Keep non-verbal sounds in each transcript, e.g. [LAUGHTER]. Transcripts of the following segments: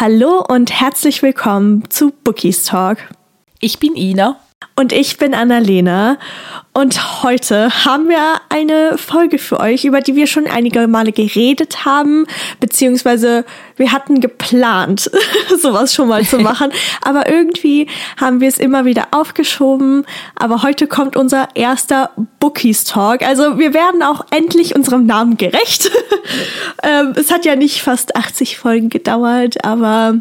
Hallo und herzlich willkommen zu Bookies Talk. Ich bin Ina. Und ich bin Annalena. Und heute haben wir eine Folge für euch, über die wir schon einige Male geredet haben, beziehungsweise wir hatten geplant, [LAUGHS] sowas schon mal zu [LAUGHS] machen. Aber irgendwie haben wir es immer wieder aufgeschoben. Aber heute kommt unser erster Bookies Talk. Also wir werden auch endlich unserem Namen gerecht. [LAUGHS] Ähm, es hat ja nicht fast 80 Folgen gedauert, aber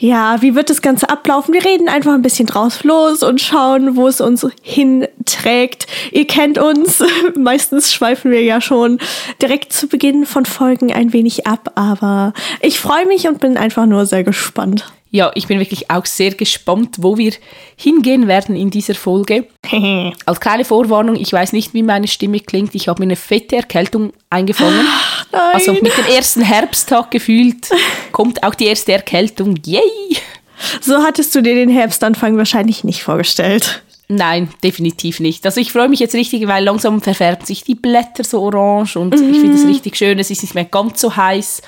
ja, wie wird das Ganze ablaufen? Wir reden einfach ein bisschen draus los und schauen, wo es uns hinträgt. Ihr kennt uns. [LAUGHS] Meistens schweifen wir ja schon direkt zu Beginn von Folgen ein wenig ab, aber ich freue mich und bin einfach nur sehr gespannt. Ja, ich bin wirklich auch sehr gespannt, wo wir hingehen werden in dieser Folge. [LAUGHS] Als kleine Vorwarnung, ich weiß nicht, wie meine Stimme klingt. Ich habe mir eine fette Erkältung eingefangen. Nein. Also mit dem ersten Herbsttag gefühlt kommt auch die erste Erkältung. Yay! So hattest du dir den Herbstanfang wahrscheinlich nicht vorgestellt. Nein, definitiv nicht. Also ich freue mich jetzt richtig, weil langsam verfärben sich die Blätter so orange und ich finde es richtig schön. Es ist nicht mehr ganz so heiß.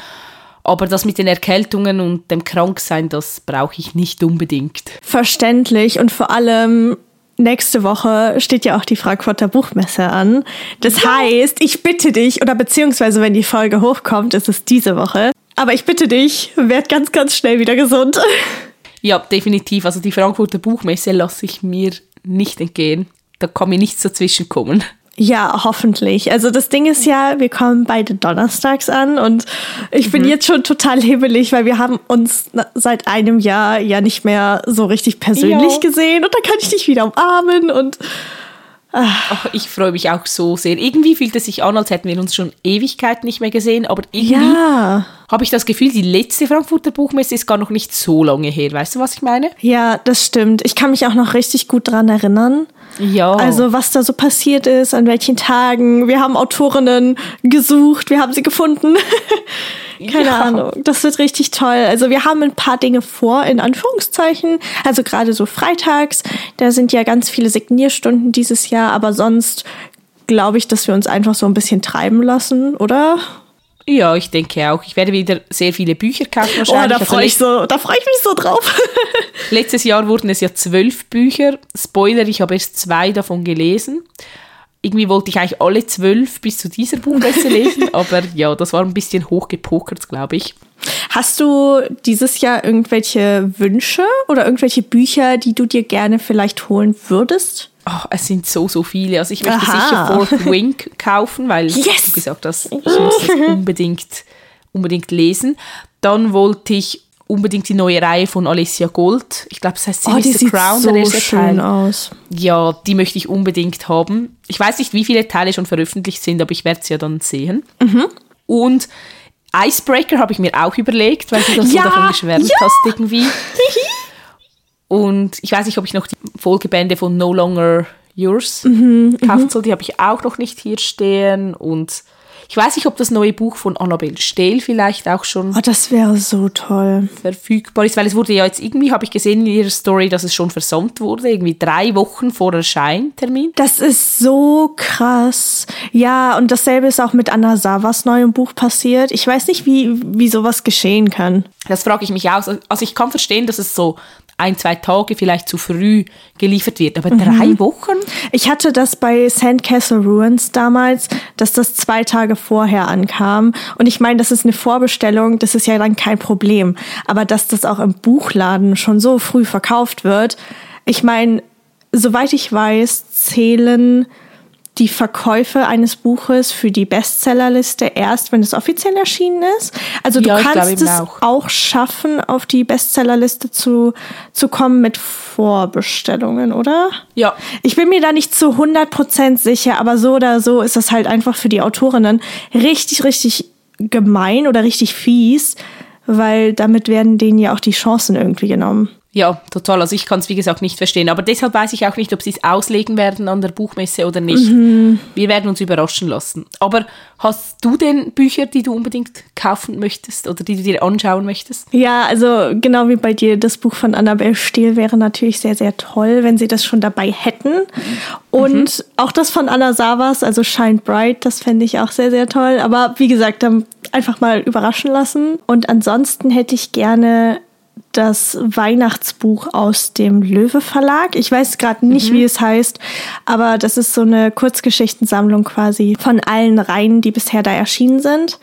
Aber das mit den Erkältungen und dem Kranksein, das brauche ich nicht unbedingt. Verständlich und vor allem nächste Woche steht ja auch die Frankfurter Buchmesse an. Das ja. heißt, ich bitte dich, oder beziehungsweise wenn die Folge hochkommt, ist es diese Woche. Aber ich bitte dich, werd ganz, ganz schnell wieder gesund. [LAUGHS] Ja, definitiv. Also die Frankfurter Buchmesse lasse ich mir nicht entgehen. Da kann mir nichts dazwischen kommen. Ja, hoffentlich. Also das Ding ist ja, wir kommen beide donnerstags an und ich bin mhm. jetzt schon total hebelig, weil wir haben uns seit einem Jahr ja nicht mehr so richtig persönlich ja. gesehen und dann kann ich dich wieder umarmen und Ach, ich freue mich auch so sehr. Irgendwie fühlt es sich an, als hätten wir uns schon Ewigkeiten nicht mehr gesehen, aber irgendwie ja. Habe ich das Gefühl, die letzte Frankfurter Buchmesse ist gar noch nicht so lange her. Weißt du, was ich meine? Ja, das stimmt. Ich kann mich auch noch richtig gut daran erinnern. Ja. Also was da so passiert ist, an welchen Tagen. Wir haben Autorinnen gesucht, wir haben sie gefunden. [LAUGHS] Keine ja. Ahnung. Das wird richtig toll. Also wir haben ein paar Dinge vor, in Anführungszeichen. Also gerade so freitags, da sind ja ganz viele Signierstunden dieses Jahr, aber sonst glaube ich, dass wir uns einfach so ein bisschen treiben lassen, oder? Ja, ich denke auch. Ich werde wieder sehr viele Bücher kaufen wahrscheinlich. Oh, da freue ich, so, da freu ich mich so drauf. [LAUGHS] [LAUGHS] letztes Jahr wurden es ja zwölf Bücher. Spoiler, ich habe erst zwei davon gelesen. Irgendwie wollte ich eigentlich alle zwölf bis zu dieser Buchmesse [LAUGHS] lesen, aber ja, das war ein bisschen hochgepokert, glaube ich. Hast du dieses Jahr irgendwelche Wünsche oder irgendwelche Bücher, die du dir gerne vielleicht holen würdest? Oh, es sind so, so viele. Also ich möchte Aha. sicher Fourth Wing kaufen, weil [LAUGHS] yes. du gesagt hast, ich muss es [LAUGHS] unbedingt, unbedingt lesen. Dann wollte ich unbedingt die neue Reihe von Alicia Gold. Ich glaube, es heißt oh, die Crown. So der schön Teil. aus. Ja, die möchte ich unbedingt haben. Ich weiß nicht, wie viele Teile schon veröffentlicht sind, aber ich werde es ja dann sehen. Mhm. Und Icebreaker habe ich mir auch überlegt, weil du das ja, so davon geschwärmt ja. hast irgendwie. Und ich weiß nicht, ob ich noch die Folgebände von No Longer Yours mhm, kaufen mhm. soll. Die habe ich auch noch nicht hier stehen. Und ich weiß nicht, ob das neue Buch von Annabelle Stehl vielleicht auch schon. Oh, das wäre so toll. Verfügbar ist, weil es wurde ja jetzt irgendwie, habe ich gesehen in ihrer Story, dass es schon versandt wurde, irgendwie drei Wochen vor Erscheintermin. Das ist so krass. Ja, und dasselbe ist auch mit Anna Savas neuem Buch passiert. Ich weiß nicht, wie, wie sowas geschehen kann. Das frage ich mich auch. Also ich kann verstehen, dass es so ein, zwei Tage vielleicht zu früh geliefert wird. Aber mhm. drei Wochen? Ich hatte das bei Sandcastle Ruins damals, dass das zwei Tage vorher ankam. Und ich meine, das ist eine Vorbestellung, das ist ja dann kein Problem. Aber dass das auch im Buchladen schon so früh verkauft wird, ich meine, soweit ich weiß, zählen die Verkäufe eines Buches für die Bestsellerliste erst, wenn es offiziell erschienen ist. Also du ja, kannst es auch. auch. schaffen, auf die Bestsellerliste zu, zu kommen mit Vorbestellungen, oder? Ja. Ich bin mir da nicht zu 100% sicher, aber so oder so ist das halt einfach für die Autorinnen richtig, richtig gemein oder richtig fies, weil damit werden denen ja auch die Chancen irgendwie genommen. Ja, total. Also ich kann es wie gesagt nicht verstehen. Aber deshalb weiß ich auch nicht, ob sie es auslegen werden an der Buchmesse oder nicht. Mhm. Wir werden uns überraschen lassen. Aber hast du denn Bücher, die du unbedingt kaufen möchtest oder die du dir anschauen möchtest? Ja, also genau wie bei dir, das Buch von Annabelle Steele wäre natürlich sehr, sehr toll, wenn sie das schon dabei hätten. Und mhm. auch das von Anna Savas, also Shine Bright, das fände ich auch sehr, sehr toll. Aber wie gesagt, einfach mal überraschen lassen. Und ansonsten hätte ich gerne das Weihnachtsbuch aus dem Löwe Verlag. Ich weiß gerade nicht, mhm. wie es heißt, aber das ist so eine Kurzgeschichtensammlung quasi von allen Reihen, die bisher da erschienen sind.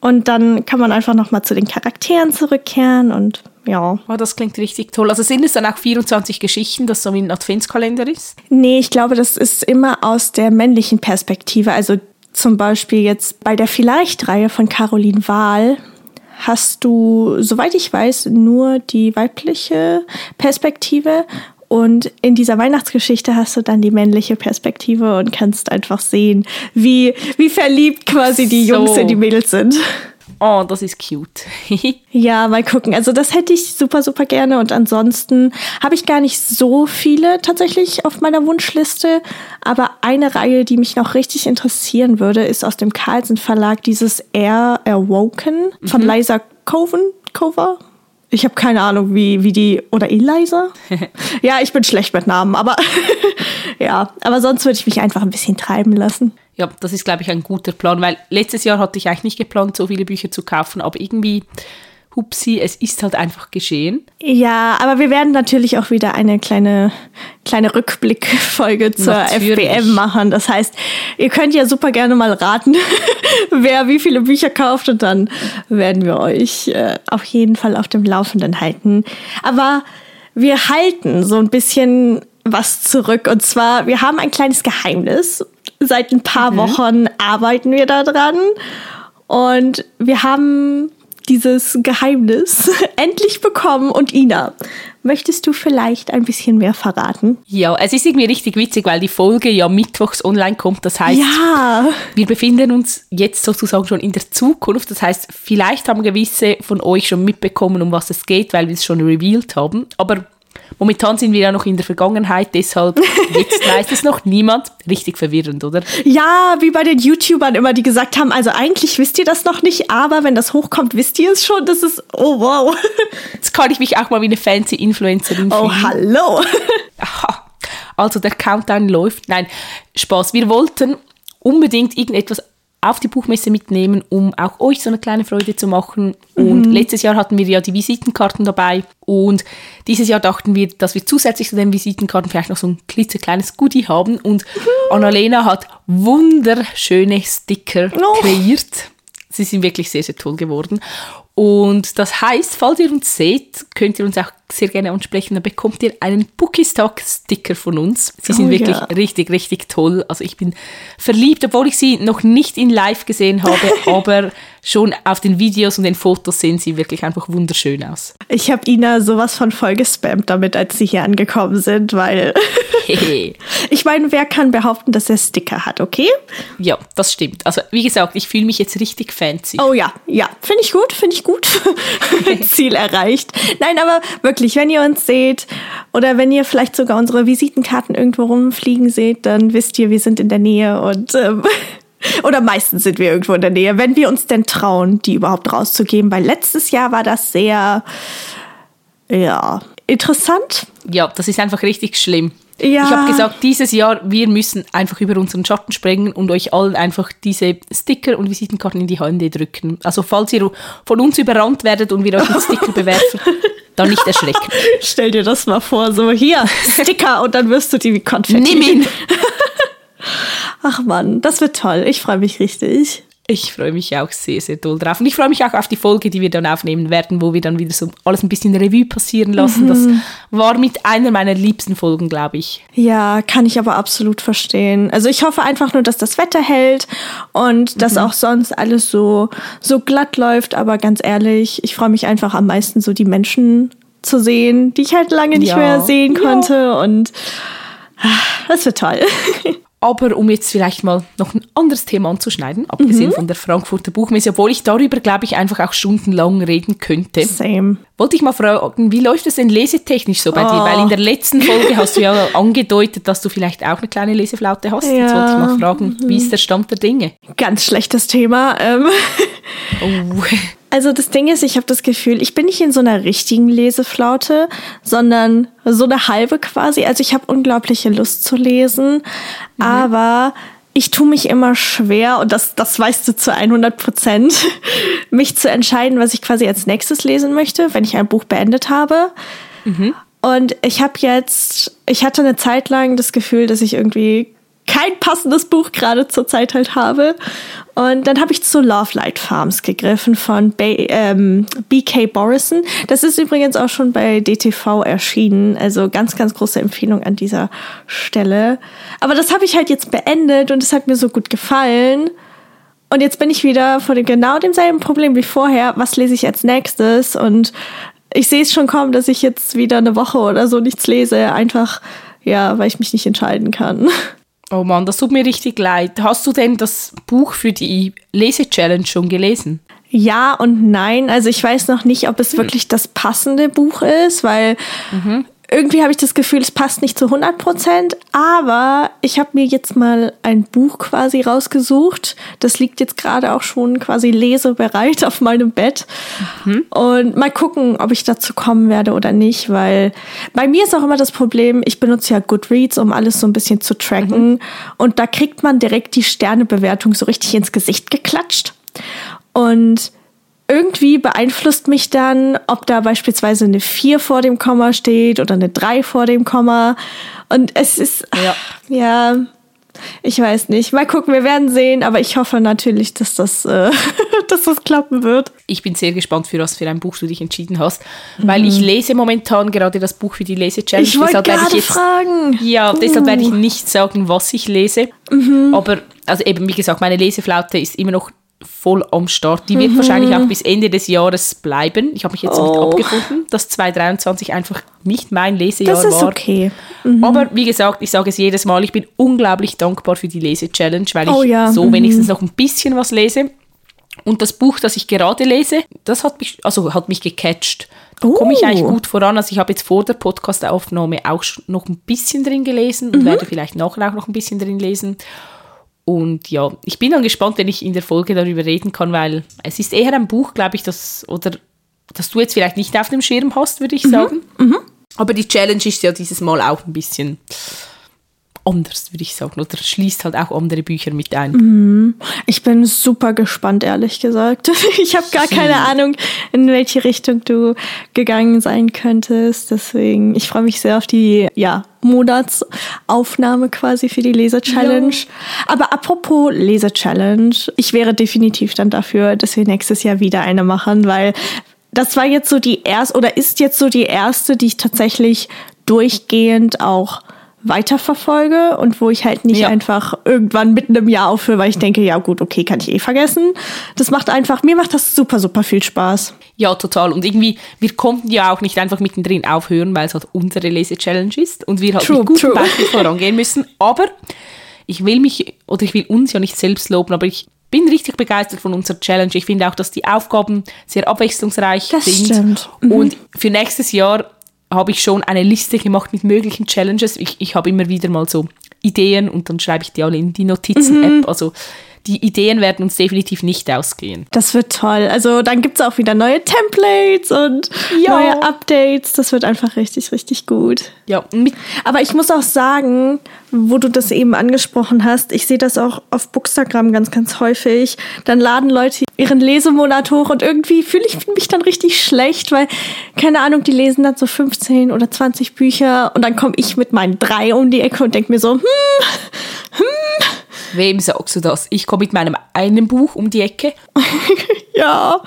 Und dann kann man einfach noch mal zu den Charakteren zurückkehren und ja. Oh, das klingt richtig toll. Also sind es dann auch 24 Geschichten, das so wie ein Adventskalender ist? Nee, ich glaube, das ist immer aus der männlichen Perspektive. Also zum Beispiel jetzt bei der Vielleicht-Reihe von Caroline Wahl hast du, soweit ich weiß, nur die weibliche Perspektive. Und in dieser Weihnachtsgeschichte hast du dann die männliche Perspektive und kannst einfach sehen, wie, wie verliebt quasi die so. Jungs in die Mädels sind. Oh, das ist cute. [LAUGHS] ja, mal gucken. Also das hätte ich super, super gerne. Und ansonsten habe ich gar nicht so viele tatsächlich auf meiner Wunschliste. Aber eine Reihe, die mich noch richtig interessieren würde, ist aus dem Carlsen Verlag dieses Air Awoken von mhm. Liza Coven. Cover? Ich habe keine Ahnung, wie, wie die. Oder Eliza? [LAUGHS] ja, ich bin schlecht mit Namen, aber [LAUGHS] ja. Aber sonst würde ich mich einfach ein bisschen treiben lassen ja, das ist, glaube ich, ein guter Plan, weil letztes Jahr hatte ich eigentlich nicht geplant, so viele Bücher zu kaufen, aber irgendwie, hupsi, es ist halt einfach geschehen. Ja, aber wir werden natürlich auch wieder eine kleine, kleine Rückblickfolge zur natürlich. FBM machen. Das heißt, ihr könnt ja super gerne mal raten, [LAUGHS] wer wie viele Bücher kauft und dann werden wir euch äh, auf jeden Fall auf dem Laufenden halten. Aber wir halten so ein bisschen was zurück. Und zwar, wir haben ein kleines Geheimnis. Seit ein paar mhm. Wochen arbeiten wir daran. Und wir haben dieses Geheimnis [LAUGHS] endlich bekommen. Und Ina, möchtest du vielleicht ein bisschen mehr verraten? Ja, es ist irgendwie richtig witzig, weil die Folge ja mittwochs online kommt. Das heißt, ja. wir befinden uns jetzt sozusagen schon in der Zukunft. Das heißt, vielleicht haben gewisse von euch schon mitbekommen, um was es geht, weil wir es schon revealed haben. Aber Momentan sind wir ja noch in der Vergangenheit, deshalb jetzt [LAUGHS] weiß es noch niemand. Richtig verwirrend, oder? Ja, wie bei den YouTubern immer, die gesagt haben, also eigentlich wisst ihr das noch nicht, aber wenn das hochkommt, wisst ihr es schon. Das ist, oh wow. [LAUGHS] Jetzt kann ich mich auch mal wie eine fancy Influencerin oh, fühlen. Oh, hallo. [LAUGHS] Also der Countdown läuft. Nein, Spaß. Wir wollten unbedingt irgendetwas auf die Buchmesse mitnehmen, um auch euch so eine kleine Freude zu machen. Und mhm. letztes Jahr hatten wir ja die Visitenkarten dabei und dieses Jahr dachten wir, dass wir zusätzlich zu den Visitenkarten vielleicht noch so ein klitzekleines Goodie haben. Und mhm. Annalena hat wunderschöne Sticker oh. kreiert. Sie sind wirklich sehr, sehr toll geworden. Und das heißt, falls ihr uns seht, könnt ihr uns auch sehr gerne ansprechen. Dann bekommt ihr einen Bookiestock-Sticker von uns. Sie sind oh, wirklich ja. richtig, richtig toll. Also ich bin verliebt, obwohl ich sie noch nicht in live gesehen habe, [LAUGHS] aber schon auf den Videos und den Fotos sehen sie wirklich einfach wunderschön aus. Ich habe Ina sowas von voll gespammt damit, als sie hier angekommen sind, weil [LAUGHS] ich meine, wer kann behaupten, dass er Sticker hat, okay? Ja, das stimmt. Also wie gesagt, ich fühle mich jetzt richtig fancy. Oh ja, ja, finde ich gut, finde ich gut. [LAUGHS] Ziel erreicht. Nein, aber wirklich, wenn ihr uns seht oder wenn ihr vielleicht sogar unsere Visitenkarten irgendwo rumfliegen seht, dann wisst ihr, wir sind in der Nähe und ähm, [LAUGHS] oder meistens sind wir irgendwo in der Nähe, wenn wir uns denn trauen, die überhaupt rauszugeben. Weil letztes Jahr war das sehr, ja, interessant. Ja, das ist einfach richtig schlimm. Ja. Ich habe gesagt, dieses Jahr, wir müssen einfach über unseren Schatten springen und euch allen einfach diese Sticker und Visitenkarten in die Hände drücken. Also falls ihr von uns überrannt werdet und wir euch mit [LAUGHS] Sticker bewerfen, dann nicht erschrecken. [LAUGHS] Stell dir das mal vor, so hier, [LAUGHS] Sticker und dann wirst du die wie Konfetti. Nimm ihn! [LAUGHS] Ach man, das wird toll. Ich freue mich richtig. Ich freue mich auch sehr, sehr doll drauf. Und ich freue mich auch auf die Folge, die wir dann aufnehmen werden, wo wir dann wieder so alles ein bisschen Revue passieren lassen. Mhm. Das war mit einer meiner liebsten Folgen, glaube ich. Ja, kann ich aber absolut verstehen. Also ich hoffe einfach nur, dass das Wetter hält und dass mhm. auch sonst alles so, so glatt läuft. Aber ganz ehrlich, ich freue mich einfach am meisten, so die Menschen zu sehen, die ich halt lange nicht ja. mehr sehen konnte. Ja. Und ah, das wird toll. [LAUGHS] Aber um jetzt vielleicht mal noch ein anderes Thema anzuschneiden, abgesehen mhm. von der Frankfurter Buchmesse, obwohl ich darüber, glaube ich, einfach auch stundenlang reden könnte. Same. Wollte ich mal fragen, wie läuft es denn lesetechnisch so bei oh. dir? Weil in der letzten Folge hast du ja [LAUGHS] angedeutet, dass du vielleicht auch eine kleine Leseflaute hast. Ja. Jetzt wollte ich mal fragen, wie ist der Stand der Dinge? Ganz schlechtes Thema. Ähm. Oh. [LAUGHS] [LAUGHS] Also das Ding ist, ich habe das Gefühl, ich bin nicht in so einer richtigen Leseflaute, sondern so eine halbe quasi. Also ich habe unglaubliche Lust zu lesen, mhm. aber ich tue mich immer schwer, und das, das weißt du zu 100 Prozent, [LAUGHS] mich zu entscheiden, was ich quasi als nächstes lesen möchte, wenn ich ein Buch beendet habe. Mhm. Und ich habe jetzt, ich hatte eine Zeit lang das Gefühl, dass ich irgendwie kein passendes Buch gerade zur Zeit halt habe. Und dann habe ich zu Love Light Farms gegriffen von ba ähm, BK Borison. Das ist übrigens auch schon bei DTV erschienen. Also ganz, ganz große Empfehlung an dieser Stelle. Aber das habe ich halt jetzt beendet und es hat mir so gut gefallen. Und jetzt bin ich wieder vor dem genau demselben Problem wie vorher. Was lese ich als nächstes? Und ich sehe es schon kommen, dass ich jetzt wieder eine Woche oder so nichts lese. Einfach, ja, weil ich mich nicht entscheiden kann. [LAUGHS] Oh Mann, das tut mir richtig leid. Hast du denn das Buch für die Lese-Challenge schon gelesen? Ja und nein. Also ich weiß noch nicht, ob es hm. wirklich das passende Buch ist, weil mhm irgendwie habe ich das Gefühl, es passt nicht zu 100 Prozent, aber ich habe mir jetzt mal ein Buch quasi rausgesucht. Das liegt jetzt gerade auch schon quasi lesebereit auf meinem Bett. Mhm. Und mal gucken, ob ich dazu kommen werde oder nicht, weil bei mir ist auch immer das Problem, ich benutze ja Goodreads, um alles so ein bisschen zu tracken. Mhm. Und da kriegt man direkt die Sternebewertung so richtig ins Gesicht geklatscht. Und irgendwie beeinflusst mich dann, ob da beispielsweise eine 4 vor dem Komma steht oder eine 3 vor dem Komma. Und es ist, ja, ja ich weiß nicht. Mal gucken, wir werden sehen, aber ich hoffe natürlich, dass das, äh, [LAUGHS] dass das klappen wird. Ich bin sehr gespannt, für was für ein Buch du dich entschieden hast, mhm. weil ich lese momentan gerade das Buch für die Lese-Challenge. Ich wollte gerade jetzt, fragen. Ja, deshalb uh. werde ich uh. nicht sagen, was ich lese. Mhm. Aber, also eben, wie gesagt, meine Leseflaute ist immer noch voll am Start. Die wird mhm. wahrscheinlich auch bis Ende des Jahres bleiben. Ich habe mich jetzt oh. damit abgefunden, dass 2023 einfach nicht mein Lesejahr war. Das ist war. okay. Mhm. Aber wie gesagt, ich sage es jedes Mal, ich bin unglaublich dankbar für die Lese-Challenge, weil ich oh, ja. so mhm. wenigstens noch ein bisschen was lese. Und das Buch, das ich gerade lese, das hat mich, also hat mich gecatcht. Da oh. komme ich eigentlich gut voran. Also ich habe jetzt vor der Podcast-Aufnahme auch noch ein bisschen drin gelesen und mhm. werde vielleicht nachher auch noch ein bisschen drin lesen. Und ja, ich bin dann gespannt, wenn ich in der Folge darüber reden kann, weil es ist eher ein Buch, glaube ich, das, oder das du jetzt vielleicht nicht auf dem Schirm hast, würde ich mhm. sagen. Mhm. Aber die Challenge ist ja dieses Mal auch ein bisschen anders, würde ich sagen. Oder schließt halt auch andere Bücher mit ein. Mhm. Ich bin super gespannt, ehrlich gesagt. [LAUGHS] Ich habe gar keine Ahnung, in welche Richtung du gegangen sein könntest. Deswegen, ich freue mich sehr auf die, ja, Monatsaufnahme quasi für die Leser-Challenge. Ja. Aber apropos Leser-Challenge, ich wäre definitiv dann dafür, dass wir nächstes Jahr wieder eine machen, weil das war jetzt so die erste oder ist jetzt so die erste, die ich tatsächlich durchgehend auch weiterverfolge und wo ich halt nicht ja. einfach irgendwann mitten im Jahr aufhöre, weil ich denke, ja gut, okay, kann ich eh vergessen. Das macht einfach, mir macht das super, super viel Spaß. Ja, total. Und irgendwie, wir konnten ja auch nicht einfach mittendrin aufhören, weil es halt unsere Lese-Challenge ist und wir halt true, mit gutem Beispiel [LAUGHS] vorangehen müssen. Aber ich will mich, oder ich will uns ja nicht selbst loben, aber ich bin richtig begeistert von unserer Challenge. Ich finde auch, dass die Aufgaben sehr abwechslungsreich das sind. Stimmt. Mhm. Und für nächstes Jahr habe ich schon eine Liste gemacht mit möglichen Challenges. Ich, ich habe immer wieder mal so Ideen und dann schreibe ich die alle in die Notizen-App. Mhm. Also die Ideen werden uns definitiv nicht ausgehen. Das wird toll. Also dann gibt es auch wieder neue Templates und ja. neue Updates. Das wird einfach richtig, richtig gut. Ja. Aber ich muss auch sagen, wo du das eben angesprochen hast, ich sehe das auch auf Bookstagram ganz, ganz häufig. Dann laden Leute ihren Lesemonat hoch und irgendwie fühle ich mich dann richtig schlecht, weil, keine Ahnung, die lesen dann so 15 oder 20 Bücher und dann komme ich mit meinen drei um die Ecke und denke mir so, hm, hm, Wem sagst du das? Ich komme mit meinem einen Buch um die Ecke. [LAUGHS] ja.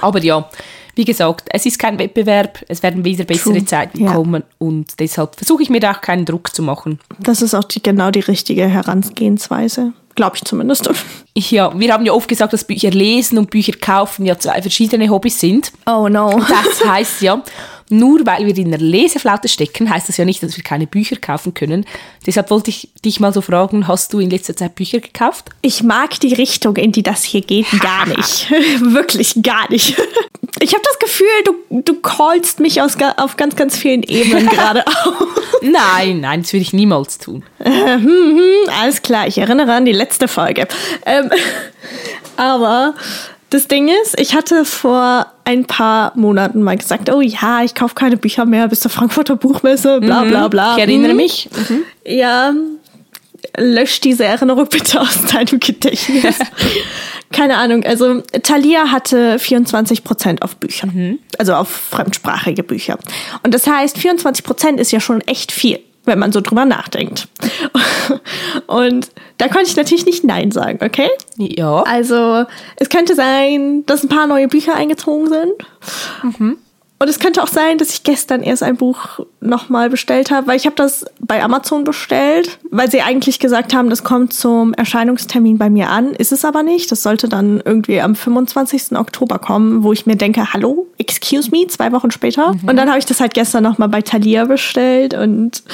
Aber ja, wie gesagt, es ist kein Wettbewerb, es werden wieder bessere True. Zeiten ja. kommen und deshalb versuche ich mir da auch keinen Druck zu machen. Das ist auch die, genau die richtige Herangehensweise. Glaube ich zumindest. [LAUGHS] Ja, wir haben ja oft gesagt, dass Bücher lesen und Bücher kaufen ja zwei verschiedene Hobbys sind. Oh no. Das heißt ja, nur weil wir in der Leseflaute stecken, heißt das ja nicht, dass wir keine Bücher kaufen können. Deshalb wollte ich dich mal so fragen, hast du in letzter Zeit Bücher gekauft? Ich mag die Richtung, in die das hier geht, gar [LAUGHS] nicht. [LAUGHS] Wirklich gar nicht. [LAUGHS] Ich habe das Gefühl, du, du callst mich aus, auf ganz, ganz vielen Ebenen gerade auf. Nein, nein, das würde ich niemals tun. Äh, hm, hm, alles klar, ich erinnere an die letzte Folge. Ähm, aber das Ding ist, ich hatte vor ein paar Monaten mal gesagt, oh ja, ich kaufe keine Bücher mehr bis zur Frankfurter Buchmesse, bla bla mhm. bla. Ich erinnere mhm. mich. Mhm. Ja, lösch diese Erinnerung bitte aus [LAUGHS] deinem Gedächtnis. [LAUGHS] Keine Ahnung, also Thalia hatte 24 Prozent auf Bücher, also auf fremdsprachige Bücher. Und das heißt, 24 Prozent ist ja schon echt viel, wenn man so drüber nachdenkt. [LAUGHS] Und da konnte ich natürlich nicht Nein sagen, okay? Ja. Also es könnte sein, dass ein paar neue Bücher eingezogen sind. Und es könnte auch sein, dass ich gestern erst ein Buch nochmal bestellt habe, weil ich habe das bei Amazon bestellt, weil sie eigentlich gesagt haben, das kommt zum Erscheinungstermin bei mir an. Ist es aber nicht. Das sollte dann irgendwie am 25. Oktober kommen, wo ich mir denke, hallo, excuse me, zwei Wochen später. Und dann habe ich das halt gestern nochmal bei Thalia bestellt und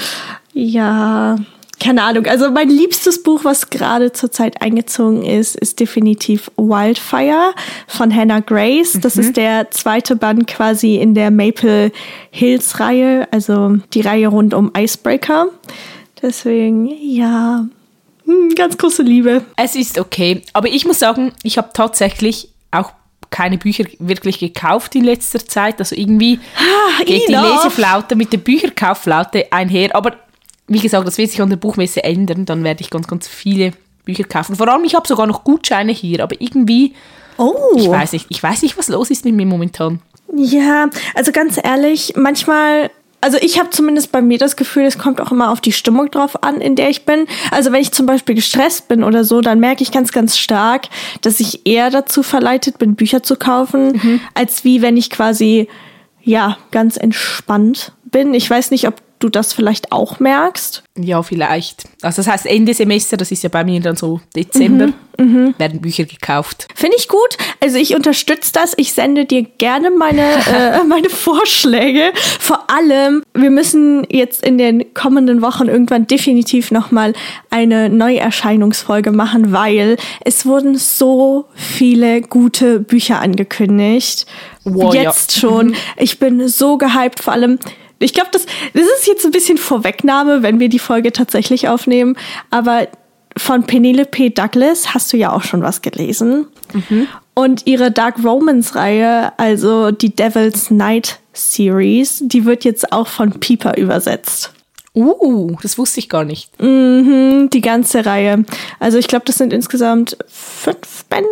ja, keine Ahnung. Also mein liebstes Buch, was gerade zurzeit eingezogen ist, ist definitiv Wildfire von Hannah Grace. Das ist der zweite Band quasi in der Maple Hills Reihe, also die Reihe rund um Icebreaker. Deswegen, ja, hm, ganz große Liebe. Es ist okay. Aber ich muss sagen, ich habe tatsächlich auch keine Bücher wirklich gekauft in letzter Zeit. Also irgendwie geht die. Leseflaute mit der Bücherkaufflaute einher. Aber wie gesagt, das wird sich an der Buchmesse ändern. Dann werde ich ganz, ganz viele Bücher kaufen. Vor allem, ich habe sogar noch Gutscheine hier. Aber irgendwie, Oh. ich weiß nicht, ich weiß nicht, was los ist mit mir momentan. Ja, also ganz ehrlich, manchmal, also ich habe zumindest bei mir das Gefühl, es kommt auch immer auf die Stimmung drauf an, in der ich bin. Also wenn ich zum Beispiel gestresst bin oder so, dann merke ich ganz, ganz stark, dass ich eher dazu verleitet bin, Bücher zu kaufen, als wie wenn ich quasi, ja, ganz entspannt bin. Ich weiß nicht, ob du das vielleicht auch merkst. Ja, vielleicht. Also das heißt Ende Semester, das ist ja bei mir dann so Dezember, werden Bücher gekauft. Finde ich gut. Also ich unterstütze das. Ich sende dir gerne meine, [LAUGHS] äh, meine Vorschläge. Vor allem, wir müssen jetzt in den kommenden Wochen irgendwann definitiv nochmal eine Neuerscheinungsfolge machen, weil es wurden so viele gute Bücher angekündigt. Wow, ja. jetzt schon. Ich bin so gehypt, vor allem. Ich glaube, das, das ist jetzt ein bisschen Vorwegnahme, wenn wir die Folge tatsächlich aufnehmen. Aber von Penelope Douglas hast du ja auch schon was gelesen. Und ihre Dark Romance-Reihe, also die Devil's Night Series, die wird jetzt auch von Piper übersetzt. Uh, das wusste ich gar nicht. Die ganze Reihe. Also ich glaube, das sind insgesamt fünf Bände,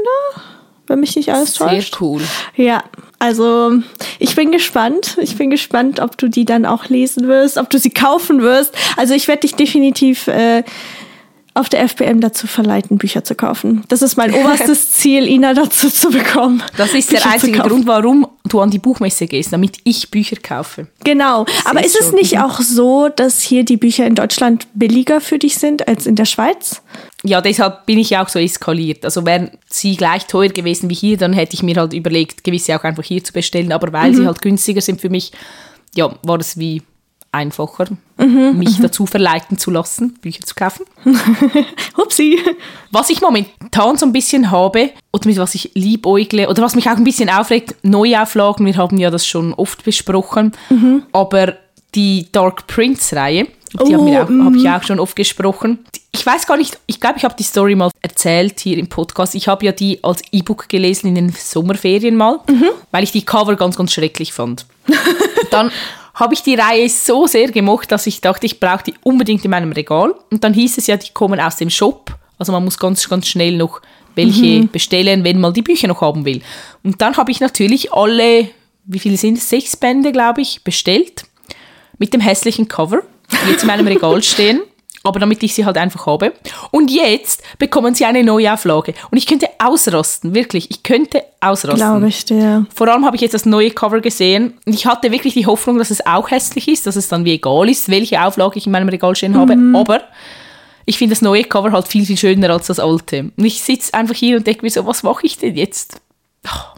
wenn mich nicht alles Sehr täuscht. cool. Ja, also ich bin gespannt. Ich bin gespannt, ob du die dann auch lesen wirst, ob du sie kaufen wirst. Also ich werde dich definitiv äh, auf der FBM dazu verleiten, Bücher zu kaufen. Das ist mein [LAUGHS] oberstes Ziel, Ina dazu zu bekommen. Das ist Bücher der einzige. Grund, warum du an die Buchmesse gehst, damit ich Bücher kaufe. Genau. Aber ist ist es schon. nicht Mhm. auch so, dass hier die Bücher in Deutschland billiger für dich sind als in der Schweiz? Ja, deshalb bin ich ja auch so eskaliert. Also wären sie gleich teuer gewesen wie hier, dann hätte ich mir halt überlegt, gewisse auch einfach hier zu bestellen. Aber weil Mhm. sie halt günstiger sind für mich, ja, war es wie einfacher, Mhm, mich dazu verleiten zu lassen, Bücher zu kaufen. [LAUGHS] Hupsi. Was ich momentan so ein bisschen habe oder mit was ich liebäugle oder was mich auch ein bisschen aufregt, Neuauflagen, wir haben ja das schon oft besprochen, aber die Dark Prince-Reihe, die haben Oh, auch, habe ich auch schon oft gesprochen. Ich weiß gar nicht, ich glaube, ich habe die Story mal erzählt hier im Podcast. Ich habe ja die als E-Book gelesen in den Sommerferien mal, weil ich die Cover ganz, ganz schrecklich fand. Dann [LAUGHS] habe ich die Reihe so sehr gemocht, dass ich dachte, ich brauche die unbedingt in meinem Regal. Und dann hieß es ja, die kommen aus dem Shop. Also man muss ganz, ganz schnell noch welche bestellen, wenn man die Bücher noch haben will. Und dann habe ich natürlich alle, wie viele sind es? Sechs Bände, glaube ich, bestellt. Mit dem hässlichen Cover, die jetzt in meinem Regal stehen. Aber damit ich sie halt einfach habe. Und jetzt bekommen sie eine Neuauflage. Und ich könnte ausrasten, wirklich. Ich könnte ausrasten. Glaube ich dir. Vor allem habe ich jetzt das neue Cover gesehen und ich hatte wirklich die Hoffnung, dass es auch hässlich ist, dass es dann wie egal ist, welche Auflage ich in meinem Regal stehen habe. Aber ich finde das neue Cover halt viel, viel schöner als das alte. Und ich sitze einfach hier und denke mir so, was mache ich denn jetzt? Ah,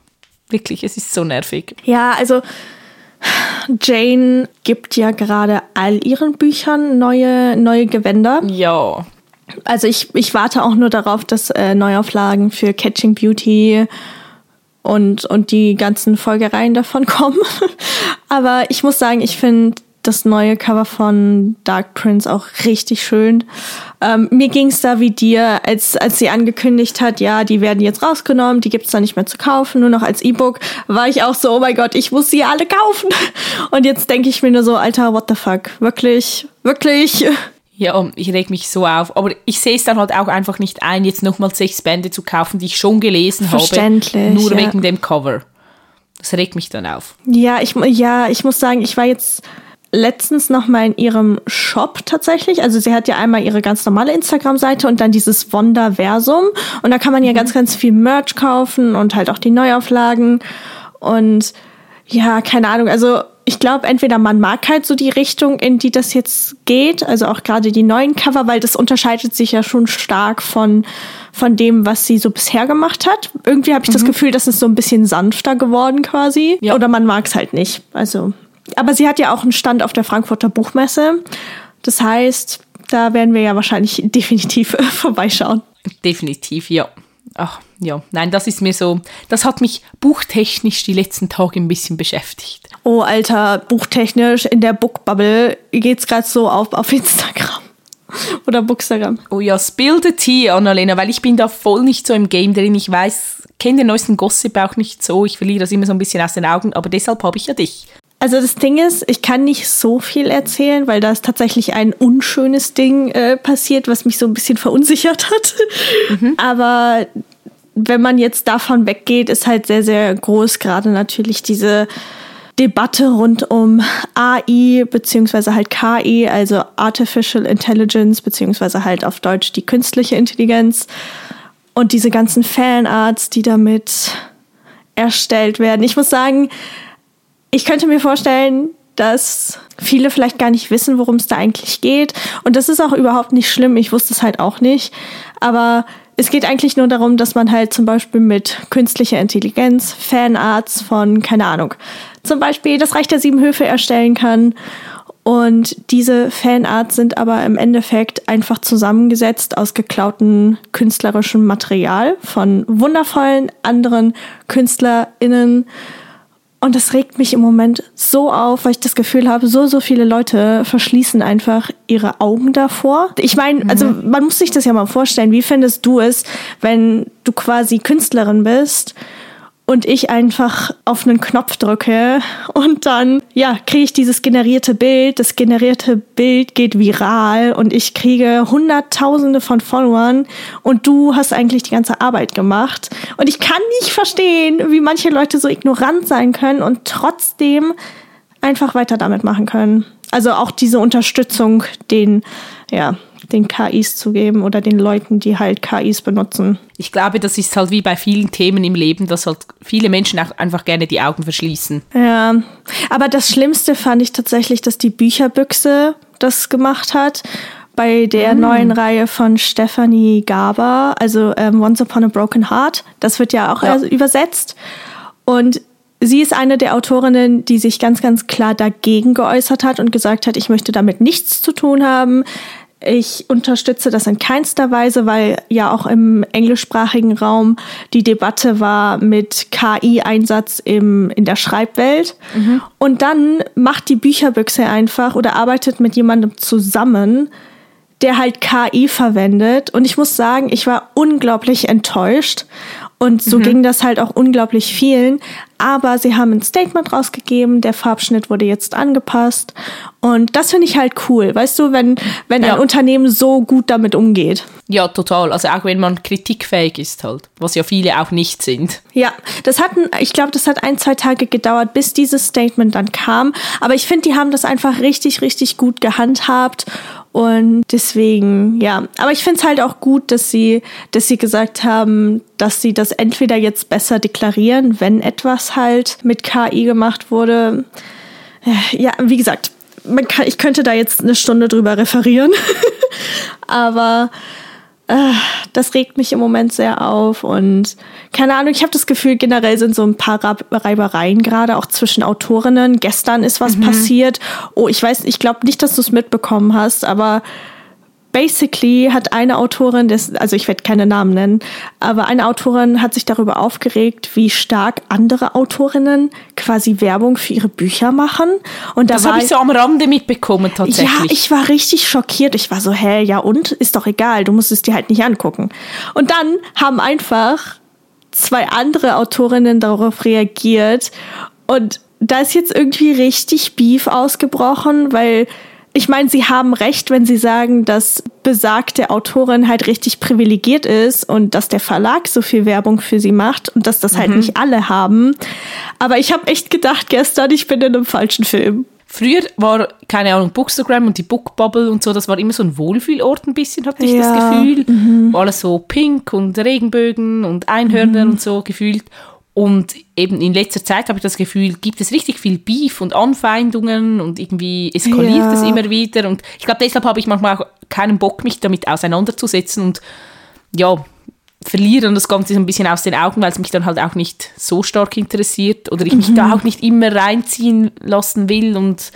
wirklich, es ist so nervig. Ja, also Jane gibt ja gerade all ihren Büchern neue, neue Gewänder. Ja. Also ich, ich warte auch nur darauf, dass äh, Neuauflagen für Catching Beauty und, und die ganzen Folgereien davon [LAUGHS] kommen. Aber ich muss sagen, ich finde das neue Cover von Dark Prince auch richtig schön. Ähm, mir ging es da wie dir, als, als sie angekündigt hat, ja, die werden jetzt rausgenommen, die gibt's da nicht mehr zu kaufen, nur noch als E-Book, war ich auch so, oh mein Gott, ich muss sie alle kaufen. [LAUGHS] Und jetzt denke ich mir nur so, Alter, what the fuck? Wirklich, wirklich? [LAUGHS] Ja, ich reg mich so auf. Aber ich sehe es dann halt auch einfach nicht ein, jetzt nochmal sechs Bände zu kaufen, die ich schon gelesen habe. Verständlich, Nur ja. wegen dem Cover. Das regt mich dann auf. Ja, ich, ja, ich muss sagen, ich war jetzt letztens noch mal in ihrem Shop tatsächlich. Also sie hat ja einmal ihre ganz normale Instagram-Seite und dann dieses Wonderversum. Und da kann man ja ganz, ganz viel Merch kaufen und halt auch die Neuauflagen. Und ja, keine Ahnung. Also ich glaube, entweder man mag halt so die Richtung, in die das jetzt geht, also auch gerade die neuen Cover, weil das unterscheidet sich ja schon stark von, von dem, was sie so bisher gemacht hat. Irgendwie habe ich das Gefühl, das ist so ein bisschen sanfter geworden quasi. Ja. Oder man mag es halt nicht. Also, aber sie hat ja auch einen Stand auf der Frankfurter Buchmesse. Das heißt, da werden wir ja wahrscheinlich [LAUGHS] definitiv [LAUGHS] vorbeischauen. Definitiv, ja. Ach, ja. Nein, das ist mir so, das hat mich buchtechnisch die letzten Tage ein bisschen beschäftigt. Oh, Alter, buchtechnisch in der Bookbubble geht's gerade so auf auf Instagram. [LAUGHS] Oder Bookstagram. Oh ja, spill the tea, Annalena, weil ich bin da voll nicht so im Game drin. Ich weiß, kenne den neuesten Gossip auch nicht so. Ich verliere das immer so ein bisschen aus den Augen, aber deshalb habe ich ja dich. Also das Ding ist, ich kann nicht so viel erzählen, weil da ist tatsächlich ein unschönes Ding äh, passiert, was mich so ein bisschen [LAUGHS] verunsichert hat. Aber wenn man jetzt davon weggeht, ist halt sehr, sehr groß gerade natürlich diese Debatte rund um AI beziehungsweise halt KI, also Artificial Intelligence beziehungsweise halt auf Deutsch die künstliche Intelligenz und diese ganzen Fanarts, die damit erstellt werden. Ich muss sagen, ich könnte mir vorstellen, dass viele vielleicht gar nicht wissen, worum es da eigentlich geht. Und das ist auch überhaupt nicht schlimm. Ich wusste es halt auch nicht. Aber es geht eigentlich nur darum, dass man halt zum Beispiel mit künstlicher Intelligenz Fanarts von, keine Ahnung, zum Beispiel das Reich der Sieben Höfe erstellen kann. Und diese Fanarts sind aber im Endeffekt einfach zusammengesetzt aus geklauten künstlerischem Material von wundervollen anderen KünstlerInnen. Und das regt mich im Moment so auf, weil ich das Gefühl habe, so, so viele Leute verschließen einfach ihre Augen davor. Ich meine, also man muss sich das ja mal vorstellen. Wie findest du es, wenn du quasi Künstlerin bist und ich einfach auf einen Knopf drücke und dann, ja, kriege ich dieses generierte Bild. Das generierte Bild geht viral und ich kriege Hunderttausende von Followern und du hast eigentlich die ganze Arbeit gemacht. Und ich kann nicht verstehen, wie manche Leute so ignorant sein können und trotzdem einfach weiter damit machen können. Also auch diese Unterstützung den, ja, den KIs zu geben oder den Leuten, die halt KIs benutzen. Ich glaube, das ist halt wie bei vielen Themen im Leben, dass halt viele Menschen auch einfach gerne die Augen verschließen. Ja, aber das Schlimmste fand ich tatsächlich, dass die Bücherbüchse das gemacht hat. Bei der neuen Reihe von Stephanie Gaber, also ähm, Once Upon a Broken Heart. Das wird ja auch Ja. übersetzt. Und sie ist eine der Autorinnen, die sich ganz, ganz klar dagegen geäußert hat und gesagt hat, ich möchte damit nichts zu tun haben. Ich unterstütze das in keinster Weise, weil ja auch im englischsprachigen Raum die Debatte war mit KI-Einsatz im, in der Schreibwelt. Und dann macht die Bücherbüchse einfach oder arbeitet mit jemandem zusammen, der halt KI verwendet. Und ich muss sagen, ich war unglaublich enttäuscht. Und so ging das halt auch unglaublich vielen. Aber sie haben ein Statement rausgegeben, der Farbschnitt wurde jetzt angepasst. Und das finde ich halt cool, weißt du, wenn, wenn Ja. ein Unternehmen so gut damit umgeht. Ja, total. Also auch wenn man kritikfähig ist halt, was ja viele auch nicht sind. Ja, das hat, ein- ich glaube, das hat ein, zwei Tage gedauert, bis dieses Statement dann kam. Aber ich finde, die haben das einfach richtig, richtig gut gehandhabt. Und deswegen, ja. Aber ich finde es halt auch gut, dass sie, dass sie gesagt haben, dass sie das entweder jetzt besser deklarieren, wenn etwas halt mit KI gemacht wurde. Ja, wie gesagt, man kann, ich könnte da jetzt eine Stunde drüber referieren. [LAUGHS] Aber äh, das regt mich im Moment sehr auf und keine Ahnung, ich habe das Gefühl, generell sind so ein paar Reibereien gerade auch zwischen Autorinnen. Gestern ist was passiert. Oh, ich weiß, ich glaube nicht, dass du es mitbekommen hast, aber basically hat eine Autorin, das, also ich werde keine Namen nennen, aber eine Autorin hat sich darüber aufgeregt, wie stark andere Autorinnen quasi Werbung für ihre Bücher machen. Und da Das habe ich so am Rande mitbekommen tatsächlich. ja, ich war richtig schockiert. Ich war so, hä, ja und? Ist doch egal, du musst es dir halt nicht angucken. Und dann haben einfach zwei andere Autorinnen darauf reagiert und da ist jetzt irgendwie richtig Beef ausgebrochen, weil ich meine, sie haben recht, wenn sie sagen, dass besagte Autorin halt richtig privilegiert ist und dass der Verlag so viel Werbung für sie macht und dass das halt nicht alle haben. Aber ich habe echt gedacht gestern, ich bin in einem falschen Film. Früher war, keine Ahnung, Bookstagram und die Bookbubble und so, das war immer so ein Wohlfühlort ein bisschen, hatte ich das Ja, Gefühl. War alles so pink und Regenbögen und Einhörner und so gefühlt. Und eben in letzter Zeit habe ich das Gefühl, gibt es richtig viel Beef und Anfeindungen und irgendwie eskaliert Ja. es immer wieder. Und ich glaube, deshalb habe ich manchmal auch keinen Bock, mich damit auseinanderzusetzen und ja, verlieren das Ganze so ein bisschen aus den Augen, weil es mich dann halt auch nicht so stark interessiert oder ich mich da auch nicht immer reinziehen lassen will und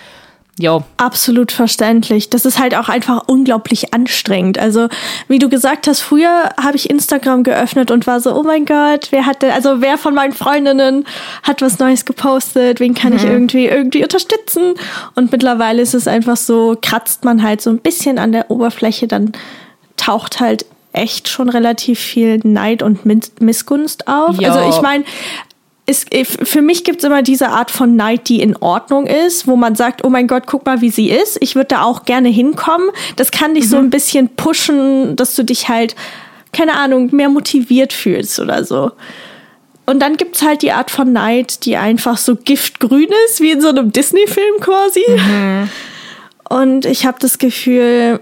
ja, Absolut verständlich. Das ist halt auch einfach unglaublich anstrengend. Also, wie du gesagt hast, früher habe ich Instagram geöffnet und war so, oh mein Gott, wer hat denn, also wer von meinen Freundinnen hat was Neues gepostet, wen kann ich irgendwie irgendwie unterstützen? Und mittlerweile ist es einfach so, kratzt man halt so ein bisschen an der Oberfläche, dann taucht halt echt schon relativ viel Neid und Missgunst auf. Ja. Also ich meine, es, für mich gibt es immer diese Art von Neid, die in Ordnung ist, wo man sagt, oh mein Gott, guck mal, wie sie ist. Ich würde da auch gerne hinkommen. Das kann dich so ein bisschen pushen, dass du dich halt, keine Ahnung, mehr motiviert fühlst oder so. Und dann gibt's halt die Art von Neid, die einfach so giftgrün ist, wie in so einem Disney-Film quasi. Und ich habe das Gefühl,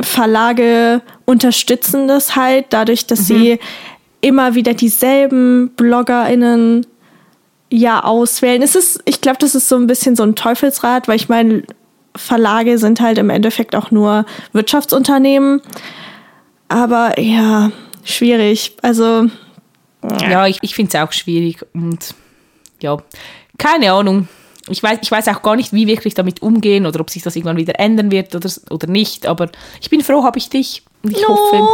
Verlage unterstützen das halt dadurch, dass sie immer wieder dieselben BloggerInnen ja auswählen. Es ist, ich glaube, das ist so ein bisschen so ein Teufelsrad, weil ich meine, Verlage sind halt im Endeffekt auch nur Wirtschaftsunternehmen. Aber ja, schwierig. Also, ja, ich, ich finde es auch schwierig und ja, keine Ahnung. Ich weiß, ich weiß auch gar nicht, wie wirklich damit umgehen oder ob sich das irgendwann wieder ändern wird oder, oder nicht. Aber ich bin froh, habe ich dich. Und ich No. hoffe,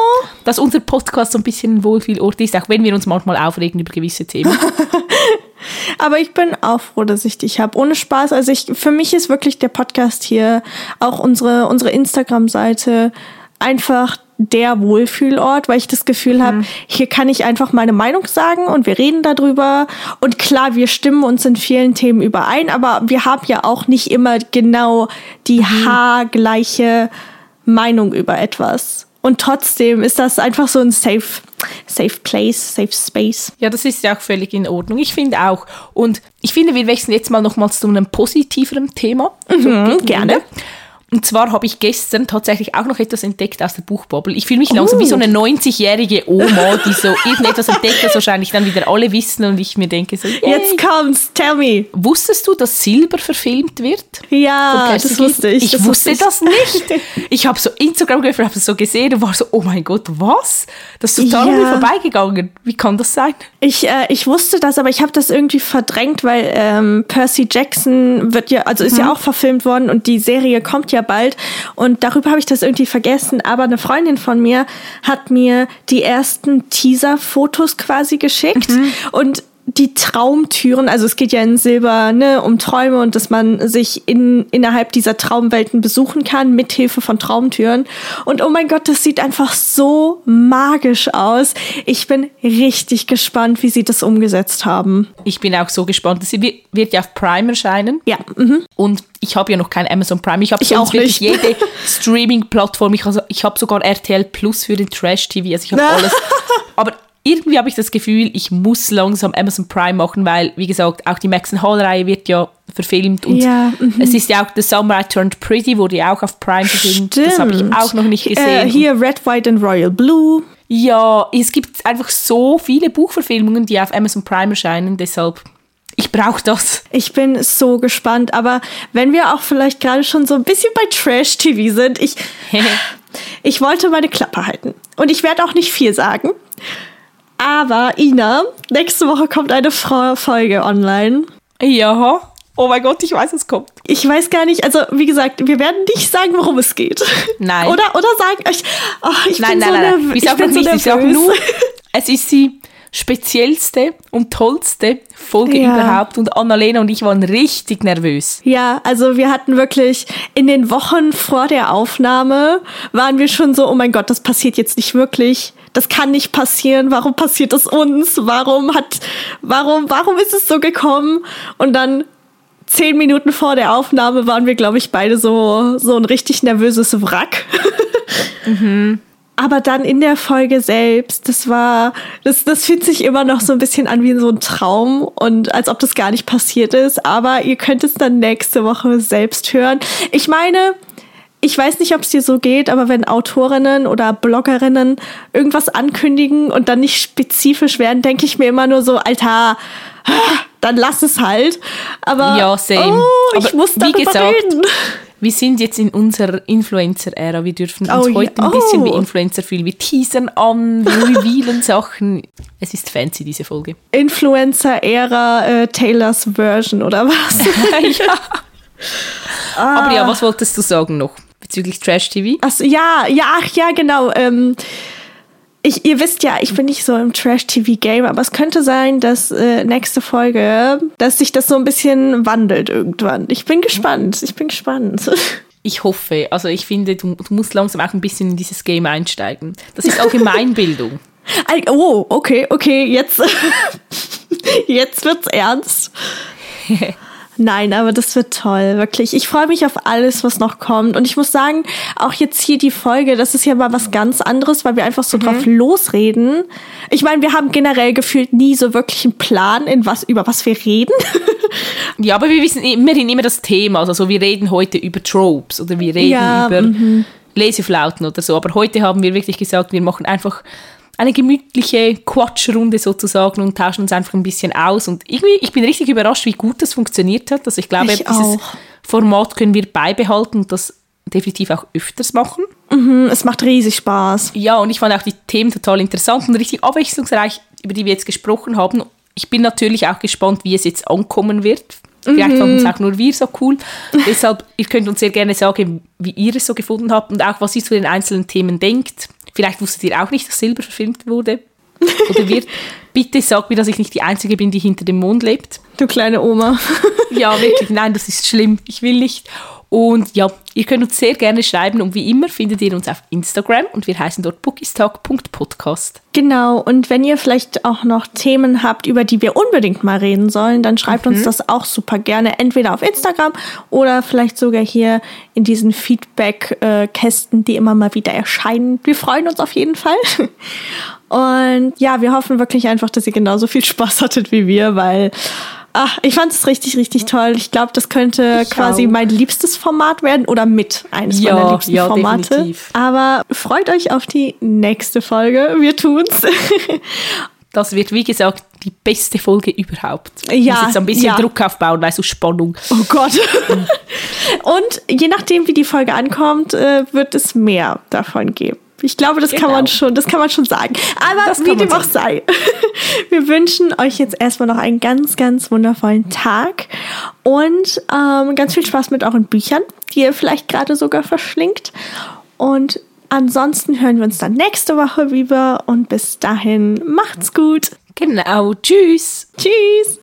dass unser Podcast so ein bisschen ein Wohlfühlort ist, auch wenn wir uns manchmal aufregen über gewisse Themen. [LAUGHS] aber ich bin auch froh, dass ich dich habe. Ohne Spaß. Also ich, für mich ist wirklich der Podcast hier, auch unsere, unsere Instagram-Seite, einfach der Wohlfühlort, weil ich das Gefühl habe, hier kann ich einfach meine Meinung sagen und wir reden darüber. Und klar, wir stimmen uns in vielen Themen überein, aber wir haben ja auch nicht immer genau die haargleiche Meinung über etwas. Und trotzdem ist das einfach so ein safe, safe place, safe space. Ja, das ist ja auch völlig in Ordnung. Ich finde auch. Und ich finde, wir wechseln jetzt mal nochmals zu einem positiveren Thema. Gegen gerne. Ende. Und zwar habe ich gestern tatsächlich auch noch etwas entdeckt aus der Buchbubble. Ich fühle mich langsam wie so eine 90-jährige Oma, die so [LAUGHS] irgendetwas entdeckt, das wahrscheinlich dann wieder alle wissen und ich mir denke so, yay. Jetzt kommt's, tell me. Wusstest du, dass Silber verfilmt wird? Ja, das wusste ich. Ich das wusste wusste das nicht. Ich habe so Instagram geöffnet, habe das so gesehen und war so, oh mein Gott, was? Das ist total an mir Ja. vorbeigegangen. Wie kann das sein? Ich, äh, ich wusste das, aber ich habe das irgendwie verdrängt, weil ähm, Percy Jackson wird ja, also ist ja auch verfilmt worden und die Serie kommt ja bald. Und darüber habe ich das irgendwie vergessen. Aber eine Freundin von mir hat mir die ersten Teaser-Fotos quasi geschickt. Und die Traumtüren, also es geht ja in Silber ne, um Träume und dass man sich in, innerhalb dieser Traumwelten besuchen kann, mithilfe von Traumtüren. Und oh mein Gott, das sieht einfach so magisch aus. Ich bin richtig gespannt, wie sie das umgesetzt haben. Ich bin auch so gespannt. Sie wi- wird ja auf Prime erscheinen. Ja, mhm. Und ich habe ja noch kein Amazon Prime. Ich habe auch wirklich nicht. jede [LAUGHS] Streaming-Plattform. Ich, also, ich habe sogar RTL Plus für den Trash-TV. Also ich habe [LAUGHS] alles. Aber irgendwie habe ich das Gefühl, ich muss langsam Amazon Prime machen, weil, wie gesagt, auch die Maxon Hall-Reihe wird ja verfilmt. Und Ja, mhm. es ist ja auch The Summer I Turned Pretty, wurde ja auch auf Prime verfilmt. Das habe ich auch noch nicht Äh, gesehen. hier Red, White and Royal Blue. Ja, es gibt einfach so viele Buchverfilmungen, die auf Amazon Prime erscheinen, deshalb, ich brauche das. Ich bin so gespannt, aber wenn wir auch vielleicht gerade schon so ein bisschen bei Trash-TV sind, ich, [LAUGHS] ich wollte meine Klappe halten. Und ich werde auch nicht viel sagen. Aber Ina, nächste Woche kommt eine Folge online. ja, oh mein Gott, ich weiß, es kommt. Ich weiß gar nicht, also wie gesagt, wir werden nicht sagen, worum es geht. Nein. Oder, oder sagen euch, oh, ich Nein, bin nein, so nein, nein. Ich sagen bin so nicht, ich nervös. nur, [LAUGHS] es ist die speziellste und tollste Folge Ja. überhaupt und Annalena und ich waren richtig nervös. Ja, also wir hatten wirklich in den Wochen vor der Aufnahme waren wir schon so, oh mein Gott, das passiert jetzt nicht wirklich. Das kann nicht passieren. Warum passiert es uns? Warum hat, warum, warum ist es so gekommen? Und dann zehn Minuten vor der Aufnahme waren wir, glaube ich, beide so, so ein richtig nervöses Wrack. mhm. [LAUGHS] Aber dann in der Folge selbst, das war, das, das fühlt sich immer noch so ein bisschen an wie so ein Traum und als ob das gar nicht passiert ist. Aber ihr könnt es dann nächste Woche selbst hören. Ich meine, ich weiß nicht, ob es dir so geht, aber wenn Autorinnen oder Bloggerinnen irgendwas ankündigen und dann nicht spezifisch werden, denke ich mir immer nur so, Alter, dann lass es halt. Aber ja, same. Oh, ich aber muss darüber wie gesagt, reden. Wir sind jetzt in unserer Influencer-Ära. Wir dürfen uns Oh, heute ja. ein bisschen wie Oh. Influencer fühlen. Wir teasern an, wir revealen [LAUGHS] Sachen. Es ist fancy, diese Folge. Influencer-Ära äh, Taylors Version oder was? [LAUGHS] ja. [LAUGHS] Ah. Aber ja, was wolltest du sagen noch bezüglich Trash-TV? Ach, so, ja, ja, ach ja, genau. Ähm, ich, ihr wisst ja, ich bin nicht so im Trash-TV-Game, aber es könnte sein, dass äh, nächste Folge, dass sich das so ein bisschen wandelt irgendwann. Ich bin gespannt. Ich bin gespannt. [LAUGHS] Ich hoffe, also ich finde, du, du musst langsam auch ein bisschen in dieses Game einsteigen. Das ist Allgemeinbildung. Al- [LAUGHS] Oh, okay, okay, jetzt, [LAUGHS] jetzt wird's ernst. Nein, aber das wird toll, wirklich. Ich freue mich auf alles, was noch kommt. Und ich muss sagen, auch jetzt hier die Folge, das ist ja mal was ganz anderes, weil wir einfach so drauf losreden. Ich meine, wir haben generell gefühlt nie so wirklich einen Plan, in was, über was wir reden. [LAUGHS] Ja, aber wir wissen immerhin immer das Thema. Also so, wir reden heute über Tropes oder wir reden Ja, über Leseflauten oder so. Aber heute haben wir wirklich gesagt, wir machen einfach eine gemütliche Quatschrunde sozusagen und tauschen uns einfach ein bisschen aus. Und irgendwie, ich bin richtig überrascht, wie gut das funktioniert hat. Also ich glaube, Ich dieses. Format können wir beibehalten und das definitiv auch öfters machen. Hm, es macht riesig Spaß. Ja, und ich fand auch die Themen total interessant und richtig abwechslungsreich, über die wir jetzt gesprochen haben. Ich bin natürlich auch gespannt, wie es jetzt ankommen wird. Vielleicht fanden es auch nur wir so cool. [LAUGHS] Deshalb, ihr könnt uns sehr gerne sagen, wie ihr es so gefunden habt und auch, was ihr zu den einzelnen Themen denkt. Vielleicht wusstet ihr auch nicht, dass Silber verfilmt wurde oder wird. [LAUGHS] Bitte sagt mir, dass ich nicht die Einzige bin, die hinter dem Mond lebt. Du kleine Oma. Ja, wirklich, [LAUGHS] nein, das ist schlimm. Ich will nicht. Und ja, ihr könnt uns sehr gerne schreiben und wie immer findet ihr uns auf Instagram und wir heißen dort bookistalk.podcast. Genau, und wenn ihr vielleicht auch noch Themen habt, über die wir unbedingt mal reden sollen, dann schreibt uns das auch super gerne, entweder auf Instagram oder vielleicht sogar hier in diesen Feedback-Kästen, die immer mal wieder erscheinen. Wir freuen uns auf jeden Fall. [LAUGHS] Und ja, wir hoffen wirklich einfach, dass ihr genauso viel Spaß hattet wie wir, weil ach, ich fand es richtig, richtig toll. Ich glaube, das könnte Ich quasi auch. mein liebstes Format werden oder mit eines Ja, meiner liebsten ja, Formate. definitiv. Aber freut euch auf die nächste Folge. Wir tun's. [LAUGHS] Das wird, wie gesagt, die beste Folge überhaupt. Ich Ja, muss jetzt ein bisschen ja. Druck aufbauen, weil so Spannung. Oh Gott. [LAUGHS] Und je nachdem, wie die Folge ankommt, äh, wird es mehr davon geben. Ich glaube, das kann Genau. man schon, das kann man schon sagen. Aber wie kann dem auch sei. [LAUGHS] Wir wünschen euch jetzt erstmal noch einen ganz, ganz wundervollen Tag und ähm, ganz viel Spaß mit euren Büchern, die ihr vielleicht gerade sogar verschlingt. Und ansonsten hören wir uns dann nächste Woche wieder und bis dahin macht's gut. Genau, tschüss. Tschüss.